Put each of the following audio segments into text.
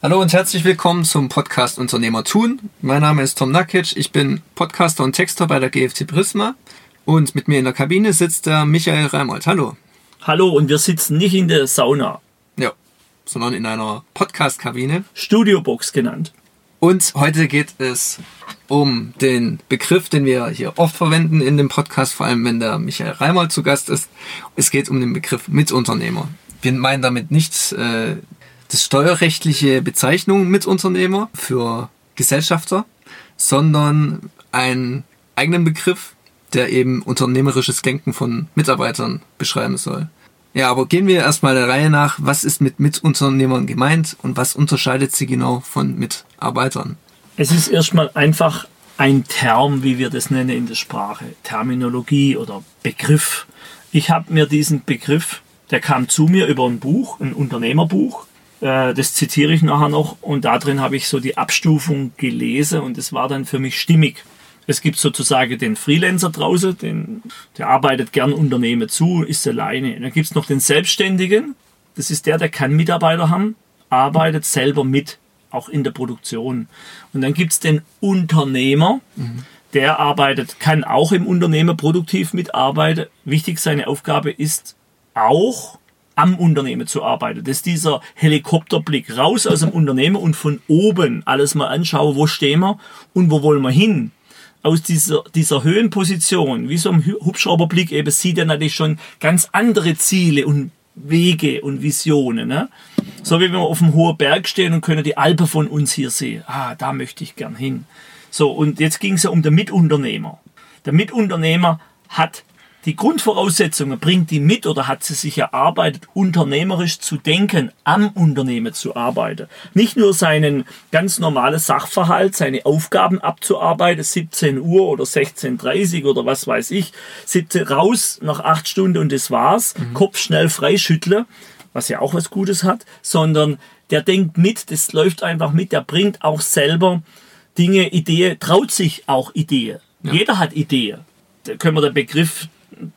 Hallo und herzlich willkommen zum Podcast Unternehmer tun. Mein Name ist Tom Nakic, ich bin Podcaster und Texter bei der GFT Prisma und mit mir in der Kabine sitzt der Michael Reimold. Hallo. Hallo und wir sitzen nicht in der Sauna. Ja, sondern in einer Podcast-Kabine. Studiobox genannt. Und heute geht es um den Begriff, den wir hier oft verwenden in dem Podcast, vor allem wenn der Michael Reimold zu Gast ist. Es geht um den Begriff Mitunternehmer. Wir meinen damit nicht äh, das steuerrechtliche Bezeichnung Mitunternehmer für Gesellschafter, sondern einen eigenen Begriff, der eben unternehmerisches Denken von Mitarbeitern beschreiben soll. Ja, aber gehen wir erstmal der Reihe nach. Was ist mit Mitunternehmern gemeint und was unterscheidet sie genau von Mitarbeitern? Es ist erstmal einfach ein Term, wie wir das nennen in der Sprache. Terminologie oder Begriff. Ich habe mir diesen Begriff, der kam zu mir über ein Buch, ein Unternehmerbuch. Äh, das zitiere ich nachher noch und da drin habe ich so die Abstufung gelesen und es war dann für mich stimmig. Es gibt sozusagen den Freelancer draußen, den, der arbeitet gern Unternehmen zu, ist alleine. Dann gibt es noch den Selbstständigen, das ist der, der kann Mitarbeiter haben, arbeitet selber mit, auch in der Produktion. Und dann gibt es den Unternehmer, mhm. der arbeitet, kann auch im Unternehmen produktiv mitarbeiten. Wichtig, seine Aufgabe ist auch am Unternehmen zu arbeiten. Das ist dieser Helikopterblick raus aus dem Unternehmen und von oben alles mal anschauen, wo stehen wir und wo wollen wir hin aus dieser, dieser Höhenposition, wie so ein Hubschrauberblick eben, sieht er natürlich schon ganz andere Ziele und Wege und Visionen. Ne? So wie wenn wir auf einem hohen Berg stehen und können die Alpen von uns hier sehen. Ah, da möchte ich gern hin. So, und jetzt ging es ja um den Mitunternehmer. Der Mitunternehmer hat die Grundvoraussetzungen bringt die mit oder hat sie sich erarbeitet, unternehmerisch zu denken, am Unternehmen zu arbeiten. Nicht nur seinen ganz normalen Sachverhalt, seine Aufgaben abzuarbeiten, 17 Uhr oder 16.30 Uhr oder was weiß ich, 17 raus nach acht Stunden und das war's, mhm. Kopf schnell freischütteln, was ja auch was Gutes hat, sondern der denkt mit, das läuft einfach mit, der bringt auch selber Dinge, Ideen, traut sich auch Ideen. Ja. Jeder hat Ideen. Da können wir den Begriff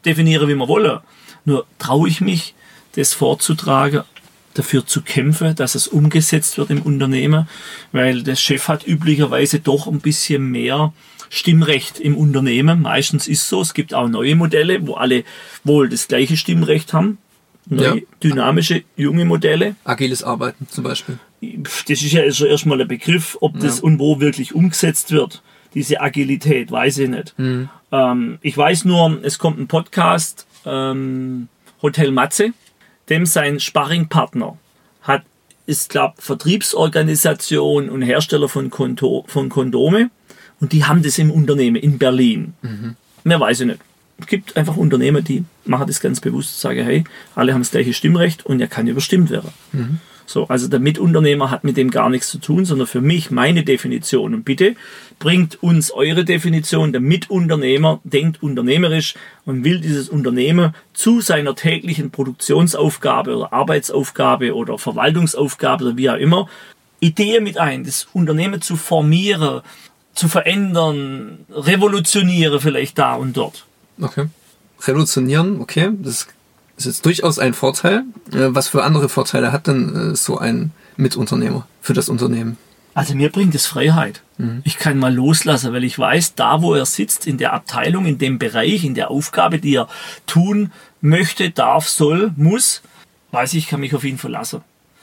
definieren, wie wir wollen. Nur traue ich mich, das vorzutragen, dafür zu kämpfen, dass es umgesetzt wird im Unternehmen, weil der Chef hat üblicherweise doch ein bisschen mehr Stimmrecht im Unternehmen. Meistens ist so. Es gibt auch neue Modelle, wo alle wohl das gleiche Stimmrecht haben. Neue, ja. dynamische, junge Modelle. Agiles Arbeiten zum Beispiel. Das ist ja erstmal ein Begriff, ob das ja. und wo wirklich umgesetzt wird diese Agilität, weiß ich nicht. Mhm. Ähm, ich weiß nur, es kommt ein Podcast, ähm, Hotel Matze, dem sein Sparringpartner hat, ist, glaube Vertriebsorganisation und Hersteller von, Konto, von Kondome und die haben das im Unternehmen in Berlin. Mhm. Mehr weiß ich nicht. Es gibt einfach Unternehmen, die machen das ganz bewusst, sagen, hey, alle haben das gleiche Stimmrecht und er kann überstimmt werden. Mhm. So, also der Mitunternehmer hat mit dem gar nichts zu tun, sondern für mich meine Definition. Und bitte bringt uns eure Definition. Der Mitunternehmer denkt unternehmerisch und will dieses Unternehmen zu seiner täglichen Produktionsaufgabe oder Arbeitsaufgabe oder Verwaltungsaufgabe oder wie auch immer Ideen mit ein, das Unternehmen zu formieren, zu verändern, revolutionieren vielleicht da und dort. Okay. Revolutionieren, okay, das ist jetzt durchaus ein Vorteil. Äh, was für andere Vorteile hat denn äh, so ein Mitunternehmer für das Unternehmen? Also mir bringt es Freiheit. Mhm. Ich kann mal loslassen, weil ich weiß, da wo er sitzt, in der Abteilung, in dem Bereich, in der Aufgabe, die er tun möchte, darf, soll, muss, weiß ich, ich kann mich auf ihn verlassen.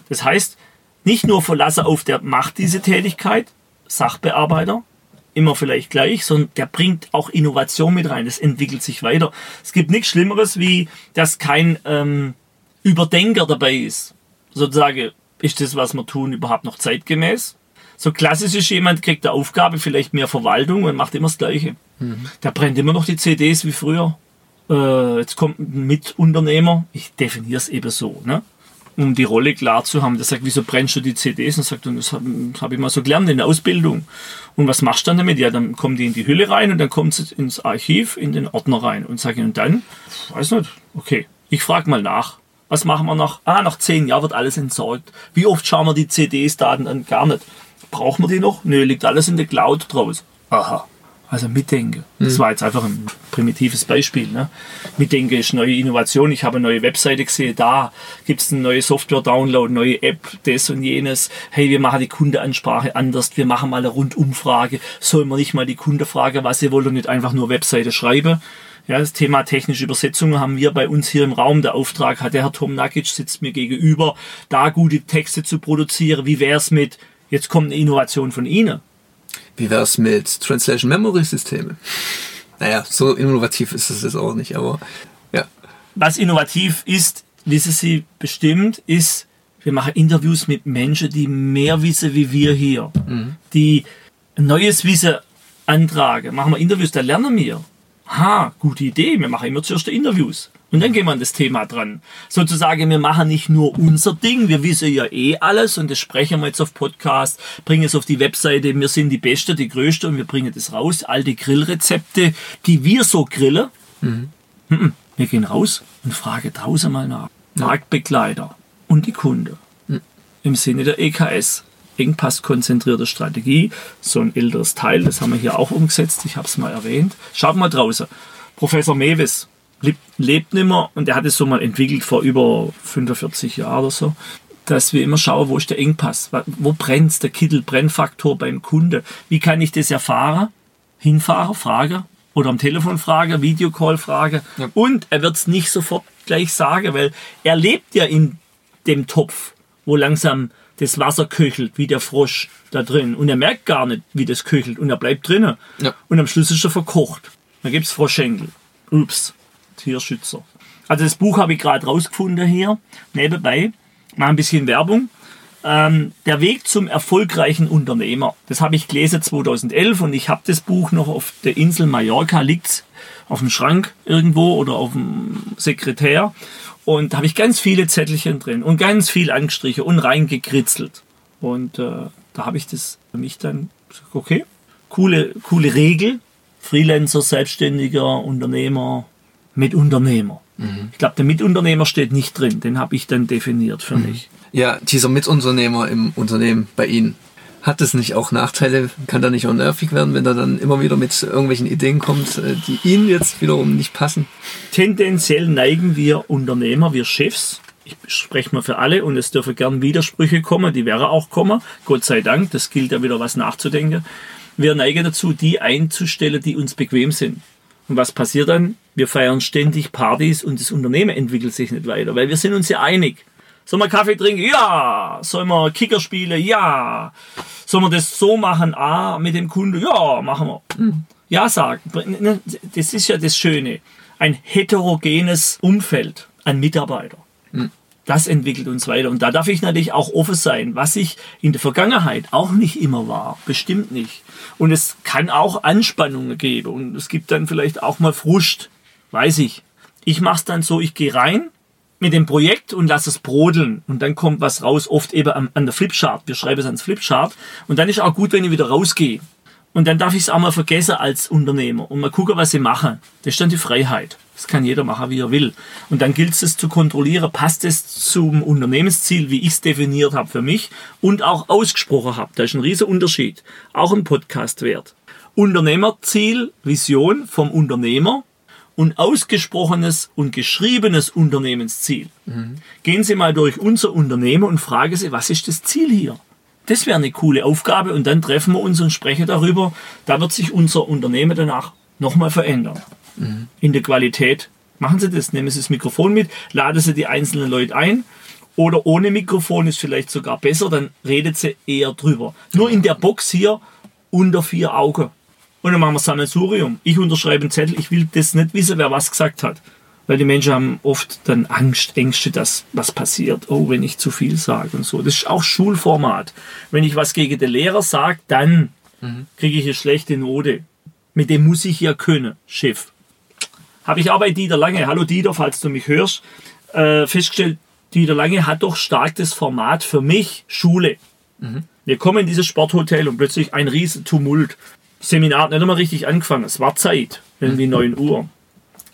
Das heißt, nicht nur verlassen auf der macht diese Tätigkeit, Sachbearbeiter, immer vielleicht gleich, sondern der bringt auch Innovation mit rein. Das entwickelt sich weiter. Es gibt nichts Schlimmeres, wie dass kein ähm, Überdenker dabei ist. Sozusagen, ist das, was wir tun, überhaupt noch zeitgemäß? So klassisch ist jemand, kriegt eine Aufgabe, vielleicht mehr Verwaltung und macht immer das Gleiche. Mhm. Der brennt immer noch die CDs wie früher. Äh, jetzt kommt ein Mitunternehmer, ich definiere es eben so, ne? Um die Rolle klar zu haben. Der sagt, wieso brennst du die CDs? Und sagt, und das habe hab ich mal so gelernt in der Ausbildung. Und was machst du dann damit? Ja, dann kommen die in die Hülle rein und dann kommt sie ins Archiv, in den Ordner rein. Und sage, und dann? Weiß nicht. Okay, ich frage mal nach. Was machen wir noch? Ah, nach zehn Jahren wird alles entsorgt. Wie oft schauen wir die CDs-Daten an? Gar nicht. Brauchen wir die noch? Nö, liegt alles in der Cloud draus. Aha. Also mitdenken. Das war jetzt einfach ein primitives Beispiel. Ne? Mitdenken ist neue Innovation. Ich habe eine neue Webseite gesehen. Da gibt es eine neue Software-Download, neue App, das und jenes. Hey, wir machen die Kundeansprache anders. Wir machen mal eine Rundumfrage. Sollen wir nicht mal die Kunde fragen, was sie wollen und nicht einfach nur Webseite schreiben? Ja, das Thema technische Übersetzungen haben wir bei uns hier im Raum. Der Auftrag hat der Herr Tom Nakic, sitzt mir gegenüber, da gute Texte zu produzieren. Wie wär's mit, jetzt kommt eine Innovation von Ihnen? Wie wär's mit Translation Memory Systeme? Naja, so innovativ ist es jetzt auch nicht, aber ja. was innovativ ist, wissen Sie bestimmt, ist, wir machen Interviews mit Menschen, die mehr wissen wie wir hier, die neues Wissen antragen. Machen wir Interviews, da lernen wir. Ha, gute Idee, wir machen immer zuerst die Interviews. Und dann gehen wir an das Thema dran. Sozusagen, wir machen nicht nur unser Ding, wir wissen ja eh alles und das sprechen wir jetzt auf Podcast, bringen es auf die Webseite, wir sind die Beste, die Größte und wir bringen das raus. All die Grillrezepte, die wir so grillen, Mhm. Wir gehen raus und fragen draußen mal nach. Marktbegleiter und die Kunde. Im Sinne der EKS. Engpasskonzentrierte Strategie. So ein älteres Teil, das haben wir hier auch umgesetzt. Ich habe es mal erwähnt. Schaut mal draußen. Professor Mewis lebt, lebt nicht mehr und der hat es so mal entwickelt vor über 45 Jahren oder so. Dass wir immer schauen, wo ist der Engpass? Wo brennt der Kittel, Brennfaktor beim Kunde? Wie kann ich das erfahren? Hinfahren, Frage oder am Telefon frage, Videocall frage. Ja. Und er wird es nicht sofort gleich sagen, weil er lebt ja in dem Topf, wo langsam das Wasser köchelt, wie der Frosch da drin. Und er merkt gar nicht, wie das köchelt. Und er bleibt drinnen. Ja. Und am Schluss ist er verkocht. Dann gibt's Froschenkel. Ups, Tierschützer. Also das Buch habe ich gerade rausgefunden hier, nebenbei. Mal ein bisschen Werbung. Ähm, der Weg zum erfolgreichen Unternehmer. Das habe ich gelesen 2011 und ich habe das Buch noch auf der Insel Mallorca, liegt auf dem Schrank irgendwo oder auf dem Sekretär. Und da habe ich ganz viele Zettelchen drin und ganz viel angestrichen und reingekritzelt. Und äh, da habe ich das für mich dann gesagt, okay, coole, coole Regel. Freelancer, Selbstständiger, Unternehmer, Mitunternehmer. Ich glaube, der Mitunternehmer steht nicht drin. Den habe ich dann definiert für mich. Ja, dieser Mitunternehmer im Unternehmen bei Ihnen, hat es nicht auch Nachteile? Kann da nicht auch nervig werden, wenn er dann immer wieder mit irgendwelchen Ideen kommt, äh, die Ihnen jetzt wiederum nicht passen? Tendenziell neigen wir Unternehmer, wir Chefs, ich spreche mal für alle und es dürfen gern Widersprüche kommen, die werden auch kommen, Gott sei Dank, das gilt ja wieder was nachzudenken. Wir neigen dazu, die einzustellen, die uns bequem sind. Und was passiert dann? Wir feiern ständig Partys und das Unternehmen entwickelt sich nicht weiter, weil wir sind uns ja einig. Sollen wir Kaffee trinken? Ja. Sollen wir Kicker spielen? Ja. Sollen wir das so machen? Ah, mit dem Kunde? Ja, machen wir. Ja sagen. Das ist ja das Schöne. Ein heterogenes Umfeld an Mitarbeitern. Das entwickelt uns weiter. Und da darf ich natürlich auch offen sein, was ich in der Vergangenheit auch nicht immer war. Bestimmt nicht. Und es kann auch Anspannungen geben. Und es gibt dann vielleicht auch mal Frust. Weiß ich. Ich mache es dann so, ich gehe rein mit dem Projekt und lasse es brodeln. Und dann kommt was raus, oft eben an, an der Flipchart. Wir schreiben es ans Flipchart. Und dann ist auch gut, wenn ich wieder rausgehe. Und dann darf ich es auch mal vergessen als Unternehmer und mal gucken, was sie machen. Das ist dann die Freiheit. Das kann jeder machen, wie er will. Und dann gilt es zu kontrollieren, passt es zum Unternehmensziel, wie ich es definiert habe für mich und auch ausgesprochen habe. Da ist ein riesen Unterschied. Auch ein Podcast wert. Unternehmerziel, Vision vom Unternehmer und ausgesprochenes und geschriebenes Unternehmensziel. Gehen Sie mal durch unser Unternehmen und fragen Sie, was ist das Ziel hier? Das wäre eine coole Aufgabe und dann treffen wir uns und sprechen darüber. Da wird sich unser Unternehmen danach nochmal verändern. In der Qualität. Machen Sie das, nehmen Sie das Mikrofon mit, laden Sie die einzelnen Leute ein. Oder ohne Mikrofon ist vielleicht sogar besser, dann redet sie eher drüber. Nur in der Box hier unter vier Augen. Und dann machen wir Sammelsurium. Ich unterschreibe einen Zettel, ich will das nicht wissen, wer was gesagt hat. Weil die Menschen haben oft dann Angst, Ängste, dass was passiert. Oh, wenn ich zu viel sage und so. Das ist auch Schulformat. Wenn ich was gegen den Lehrer sage, dann kriege ich eine schlechte Note. Mit dem muss ich ja können, Chef. Habe ich auch bei Dieter Lange, hallo Dieter, falls du mich hörst, äh, festgestellt, Dieter Lange hat doch stark das Format für mich Schule. Wir kommen in dieses Sporthotel und plötzlich ein riesen Tumult. Seminar hat nicht einmal richtig angefangen. Es war Zeit. Irgendwie 9 Uhr.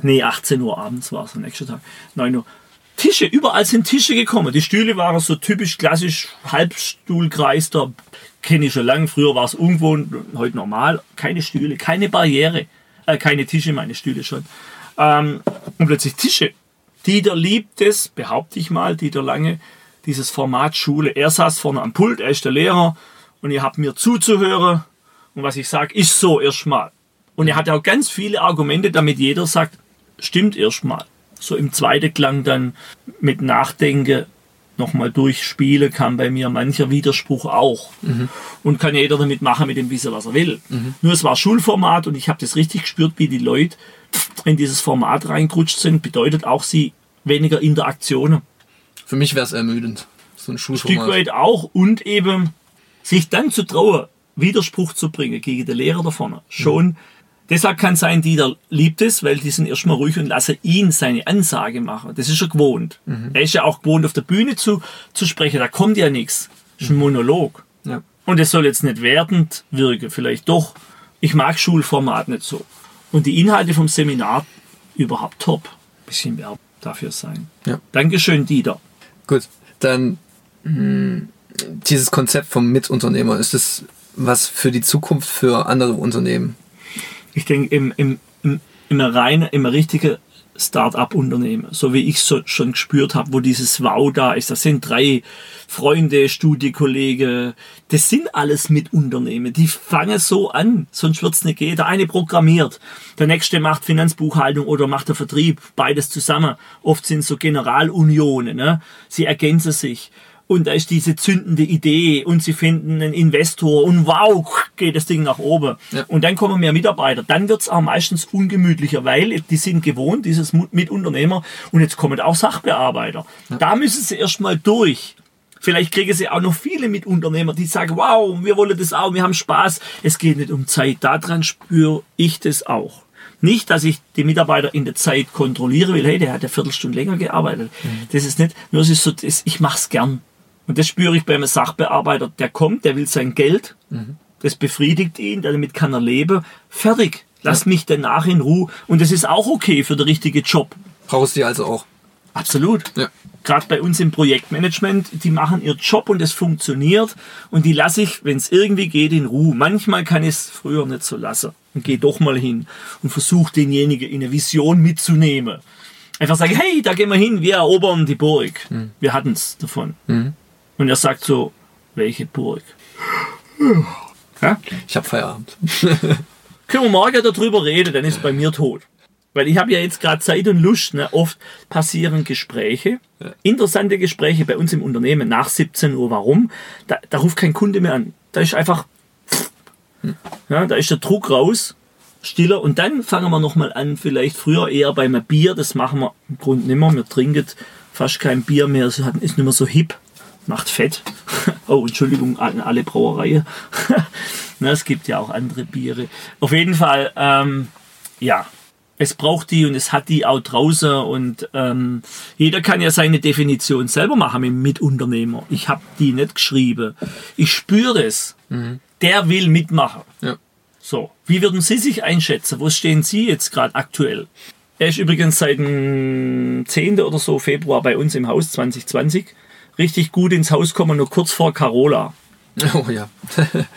Nee, 18 Uhr abends war es am nächsten Tag. 9 Uhr. Tische, überall sind Tische gekommen. Die Stühle waren so typisch klassisch Halbstuhlkreis, da kenne ich schon lange. Früher war es ungewohnt, heute normal. Keine Stühle, keine Barriere, äh, keine Tische, meine Stühle schon. Ähm, und plötzlich Tische. Dieter liebt es, behaupte ich mal, Dieter Lange, dieses Format Schule. Er saß vorne am Pult, er ist der Lehrer und ihr habt mir zuzuhören und was ich sage, ist so erstmal. Und er hat auch ganz viele Argumente, damit jeder sagt, stimmt erstmal. So im zweiten Klang dann mit Nachdenken nochmal durchspiele, kann bei mir mancher Widerspruch auch. Mhm. Und kann jeder damit machen, mit dem Wissen, was er will. Mhm. Nur es war Schulformat und ich habe das richtig gespürt, wie die Leute in dieses Format reingerutscht sind, bedeutet auch sie weniger Interaktionen. Für mich wäre es ermüdend. So ein Schulformat. Stück weit auch und eben sich dann zu trauen, Widerspruch zu bringen gegen den Lehrer da vorne. Schon. Mhm. Deshalb kann sein, Dieter liebt es, weil die sind erstmal ruhig und lassen ihn seine Ansage machen. Das ist er gewohnt. Mhm. Er ist ja auch gewohnt, auf der Bühne zu, zu sprechen. Da kommt ja nichts. Das ist ein Monolog. Ja. Und es soll jetzt nicht wertend wirken. Vielleicht doch. Ich mag Schulformat nicht so. Und die Inhalte vom Seminar überhaupt top. Bisschen Werbung dafür sein. Ja. Dankeschön, Dieter. Gut, dann mh, hm, dieses Konzept vom Mitunternehmer, ist es was für die Zukunft für andere Unternehmen? Ich denke, im, im, im, im reinen, im richtigen Start-up-Unternehmen, so wie ich es schon gespürt habe, wo dieses Wow da ist. Das sind drei Freunde, Studiekollegen, das sind alles Mitunternehmen. Die fangen so an, sonst wird es nicht gehen. Der eine programmiert, der nächste macht Finanzbuchhaltung oder macht der Vertrieb, beides zusammen. Oft sind so Generalunionen, ne? sie ergänzen sich und da ist diese zündende Idee und sie finden einen Investor und wow, geht das Ding nach oben. Ja. Und dann kommen mehr Mitarbeiter. Dann wird's auch meistens ungemütlicher, weil die sind gewohnt, dieses Mitunternehmer und jetzt kommen auch Sachbearbeiter. Ja. Da müssen sie erstmal durch. Vielleicht kriegen sie auch noch viele Mitunternehmer, die sagen, wow, wir wollen das auch, wir haben Spaß. Es geht nicht um Zeit. Daran spüre ich das auch. Nicht, dass ich die Mitarbeiter in der Zeit kontrolliere will, hey, der hat ja Viertelstunde länger gearbeitet. Mhm. Das ist nicht, nur es ist so, das, ich mach's gern. Und das spüre ich bei einem Sachbearbeiter, der kommt, der will sein Geld, mhm. das befriedigt ihn, damit kann er leben. Fertig. Lass ja. mich danach in Ruhe. Und das ist auch okay für den richtigen Job. Brauchst du also auch. Absolut. Ja. Gerade bei uns im Projektmanagement, die machen ihr Job und es funktioniert und die lasse ich, wenn es irgendwie geht, in Ruhe. Manchmal kann ich es früher nicht so lassen und gehe doch mal hin und versuche denjenigen in eine Vision mitzunehmen. Einfach sagen, hey, da gehen wir hin, wir erobern die Burg. Mhm. Wir hatten es davon. Mhm. Und er sagt so, welche Burg? Ja? Ich habe Feierabend. Können wir morgen darüber reden, dann ist bei mir tot. Weil ich habe ja jetzt gerade Zeit und Lust. Ne? Oft passieren Gespräche, ja. interessante Gespräche bei uns im Unternehmen nach 17 Uhr. Warum? Da, da ruft kein Kunde mehr an. Da ist einfach, hm. ja, da ist der Druck raus, stiller. Und dann fangen wir nochmal an, vielleicht früher eher beim Bier. Das machen wir im Grunde nicht mehr. Wir trinken fast kein Bier mehr. Es ist nicht mehr so hip macht fett. oh, Entschuldigung an alle Brauereien. Na, es gibt ja auch andere Biere. Auf jeden Fall, ähm, ja, es braucht die und es hat die auch draußen und ähm, jeder kann ja seine Definition selber machen mit Mitunternehmer. Ich habe die nicht geschrieben. Ich spüre es. Mhm. Der will mitmachen. Ja. So, wie würden Sie sich einschätzen? Wo stehen Sie jetzt gerade aktuell? Er ist übrigens seit dem 10. oder so Februar bei uns im Haus 2020 richtig gut ins Haus kommen, nur kurz vor Carola. Oh ja.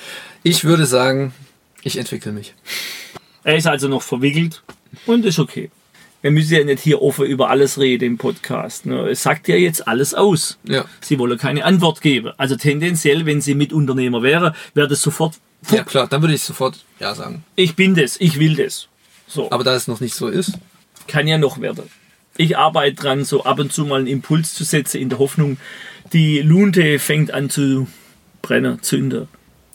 Ich würde sagen, ich entwickle mich. Er ist also noch verwickelt und ist okay. Wir müssen ja nicht hier offen über alles reden im Podcast. Ne? Es sagt ja jetzt alles aus. Ja. Sie wollen keine Antwort geben. Also tendenziell, wenn Sie Mitunternehmer wäre, wäre das sofort. Ja klar, dann würde ich sofort ja sagen. Ich bin das, ich will das. So. Aber da es noch nicht so ist. Kann ja noch werden ich arbeite dran, so ab und zu mal einen Impuls zu setzen, in der Hoffnung, die Lunte fängt an zu brennen, zünden.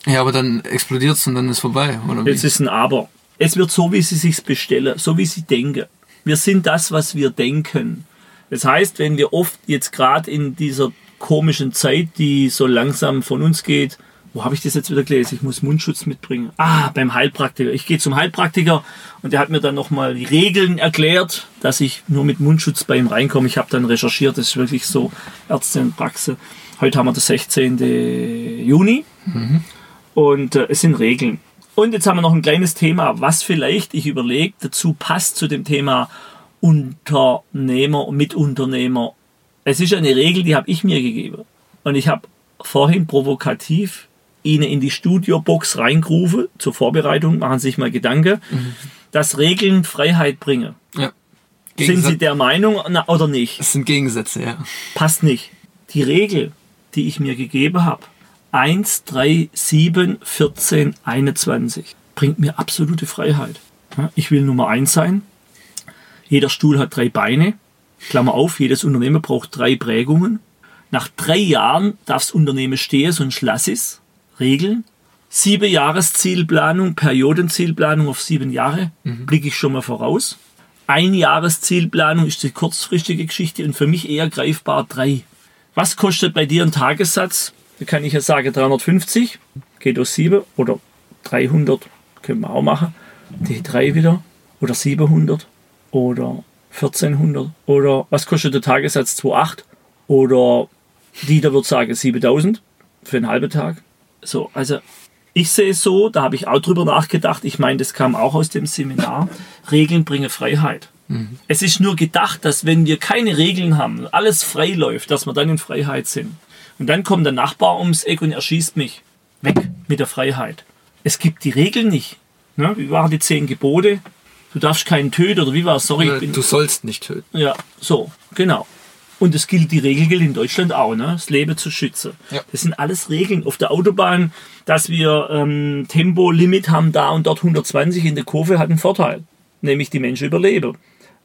Ja, aber dann explodiert es und dann ist vorbei, oder? Jetzt ist ein Aber. Es wird so, wie sie sich bestellen, so wie sie denken. Wir sind das, was wir denken. Das heißt, wenn wir oft jetzt gerade in dieser komischen Zeit, die so langsam von uns geht, wo habe ich das jetzt wieder gelesen? Ich muss Mundschutz mitbringen. Ah, beim Heilpraktiker. Ich gehe zum Heilpraktiker und der hat mir dann nochmal die Regeln erklärt, dass ich nur mit Mundschutz bei ihm reinkomme. Ich habe dann recherchiert, das ist wirklich so Ärzte und Praxis. Heute haben wir den 16. Juni mhm. und äh, es sind Regeln. Und jetzt haben wir noch ein kleines Thema, was vielleicht, ich überlege, dazu passt zu dem Thema Unternehmer, Mitunternehmer Es ist eine Regel, die habe ich mir gegeben. Und ich habe vorhin provokativ Ihnen in die Studiobox reingerufen, zur Vorbereitung, machen Sie sich mal Gedanken, dass Regeln Freiheit bringen. Ja. Sind Sie der Meinung na, oder nicht? Das sind Gegensätze, ja. Passt nicht. Die Regel, die ich mir gegeben habe, 1, 3, 7, 14, 21, bringt mir absolute Freiheit. Ich will Nummer 1 sein. Jeder Stuhl hat drei Beine. Klammer auf, jedes Unternehmen braucht drei Prägungen. Nach drei Jahren darf das Unternehmen stehen, sonst lass es. Regeln. Sieben Jahreszielplanung, Periodenzielplanung auf sieben Jahre, blicke ich schon mal voraus. Ein Jahreszielplanung ist die kurzfristige Geschichte und für mich eher greifbar drei. Was kostet bei dir ein Tagessatz? Da kann ich ja sagen 350, geht aus 7 oder 300, können wir auch machen. Die 3 wieder oder 700 oder 1400 oder was kostet der Tagessatz 2,8 oder Dieter wird sagen 7000 für einen halben Tag. So, also ich sehe es so, da habe ich auch drüber nachgedacht. Ich meine, das kam auch aus dem Seminar. Regeln bringen Freiheit. Es ist nur gedacht, dass wenn wir keine Regeln haben, alles frei läuft, dass wir dann in Freiheit sind. Und dann kommt der Nachbar ums Eck und erschießt mich. Weg mit der Freiheit. Es gibt die Regeln nicht. Ne? Wie waren die zehn Gebote? Du darfst keinen töten oder wie war es? Sorry, ich bin Du sollst nicht töten. ja, so, genau. Und es gilt, die Regel gilt in Deutschland auch, ne? das Leben zu schützen. Ja. Das sind alles Regeln. Auf der Autobahn, dass wir ähm, Tempolimit haben, da und dort 120 in der Kurve, hat einen Vorteil. Nämlich die Menschen überleben.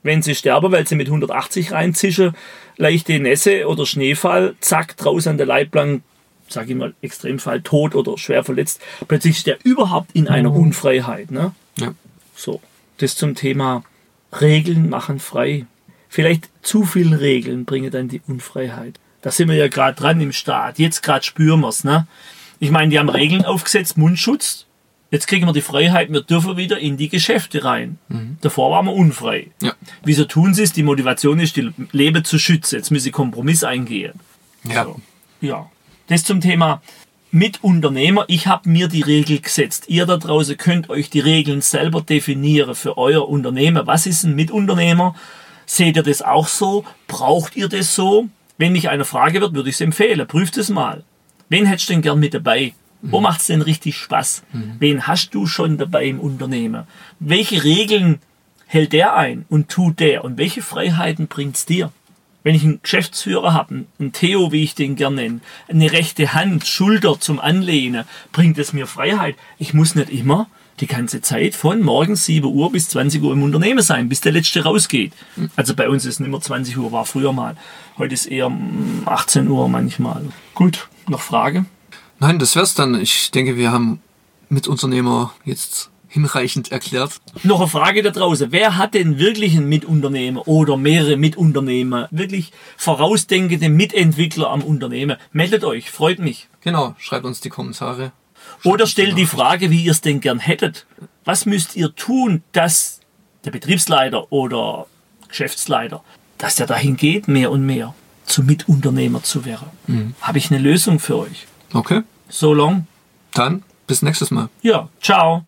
Wenn sie sterben, weil sie mit 180 reinzischen, leichte Nässe oder Schneefall, zack, draußen an der Leitplanke, sag ich mal, Extremfall, tot oder schwer verletzt, plötzlich ist der überhaupt in einer Unfreiheit. Ne? Ja. So, das zum Thema Regeln machen frei. Vielleicht zu viel Regeln bringen dann die Unfreiheit. Da sind wir ja gerade dran im Staat. Jetzt gerade spüren wir es. Ne? Ich meine, die haben Regeln aufgesetzt, Mundschutz. Jetzt kriegen wir die Freiheit, wir dürfen wieder in die Geschäfte rein. Davor waren wir unfrei. Ja. Wieso tun sie es? Die Motivation ist, die Leben zu schützen. Jetzt müssen sie Kompromiss eingehen. Ja. So. Ja. Das zum Thema Mitunternehmer. Ich habe mir die Regel gesetzt. Ihr da draußen könnt euch die Regeln selber definieren für euer Unternehmen. Was ist ein Mitunternehmer? Seht ihr das auch so? Braucht ihr das so? Wenn mich einer Frage wird, würde ich es empfehlen. Prüft es mal. Wen hättest du denn gern mit dabei? Wo macht es denn richtig Spaß? Wen hast du schon dabei im Unternehmen? Welche Regeln hält der ein und tut der? Und welche Freiheiten bringt's dir? Wenn ich einen Geschäftsführer habe, einen Theo, wie ich den gerne nenne, eine rechte Hand, Schulter zum Anlehnen, bringt es mir Freiheit. Ich muss nicht immer die ganze Zeit von morgens 7 Uhr bis 20 Uhr im Unternehmen sein, bis der Letzte rausgeht. Also bei uns ist es nicht mehr 20 Uhr, war früher mal. Heute ist eher mm, 18 Uhr manchmal. Gut, noch Frage? Nein, das wär's dann. Ich denke, wir haben Mitunternehmer jetzt hinreichend erklärt. Noch eine Frage da draußen. Wer hat denn wirklich einen Mitunternehmer oder mehrere Mitunternehmer? Wirklich vorausdenkende Mitentwickler am Unternehmen? Meldet euch, freut mich. Genau, schreibt uns die Kommentare. Oder uns stellt die. Frage, wie ihr es denn gern hättet. Was müsst ihr tun, dass der Betriebsleiter oder Geschäftsleiter, dass der dahin geht, mehr und mehr zum Mitunternehmer zu werden? Habe ich eine Lösung für euch. Okay, So long. dann bis nächstes Mal. Ja, ciao.